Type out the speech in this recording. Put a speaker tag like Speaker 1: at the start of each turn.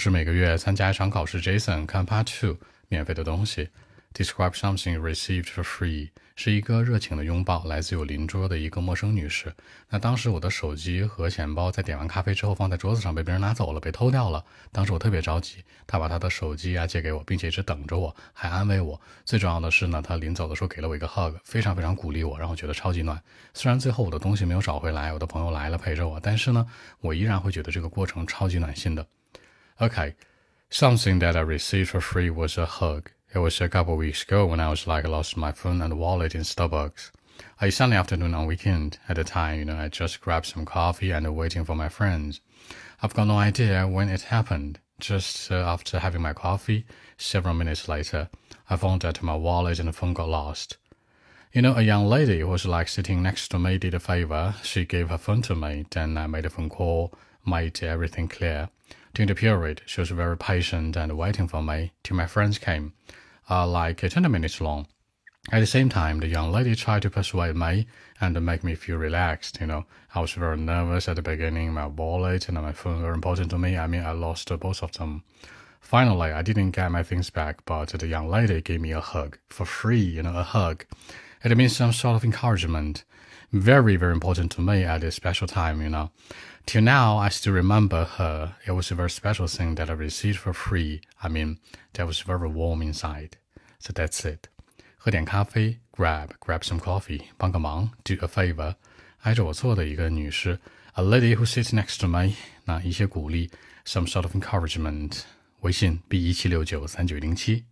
Speaker 1: 是每个月参加一场考试，Jason 看 Part Two 免费的东西。Describe something received for free 是一个热情的拥抱，来自我邻桌的一个陌生女士。那当时我的手机和钱包在点完咖啡之后放在桌子上，被别人拿走了，被偷掉了。当时我特别着急，她把她的手机啊借给我，并且一直等着我，还安慰我。最重要的是呢，她临走的时候给了我一个 hug，非常非常鼓励我，让我觉得超级暖。虽然最后我的东西没有找回来，我的朋友来了陪着我，但是呢，我依然会觉得这个过程超级暖心的。Okay, something that I received for free was a hug. It was a couple weeks ago when I was like lost my phone and wallet in Starbucks. A Sunday afternoon on weekend. At the time, you know, I just grabbed some coffee and waiting for my friends. I've got no idea when it happened. Just uh, after having my coffee, several minutes later, I found that my wallet and phone got lost. You know, a young lady who was like sitting next to me did a favor. She gave her phone to me. Then I made a phone call, made everything clear. During the period, she was very patient and waiting for me till my friends came, uh, like 20 minutes long. At the same time, the young lady tried to persuade me and make me feel relaxed. You know, I was very nervous at the beginning. My wallet and my phone were important to me. I mean, I lost both of them. Finally, I didn't get my things back, but the young lady gave me a hug for free. You know, a hug. It means some sort of encouragement Very, very important to me at this special time. You know. Till now, I still remember her. It was a very special thing that I received for free. I mean, that was very warm inside. So that's it. 喝点咖啡，grab grab some coffee，帮个忙，do a favor。挨着我坐的一个女士，a lady who sits next to me。那一些鼓励，some sort of encouragement。微信 b 一七六九三九零七。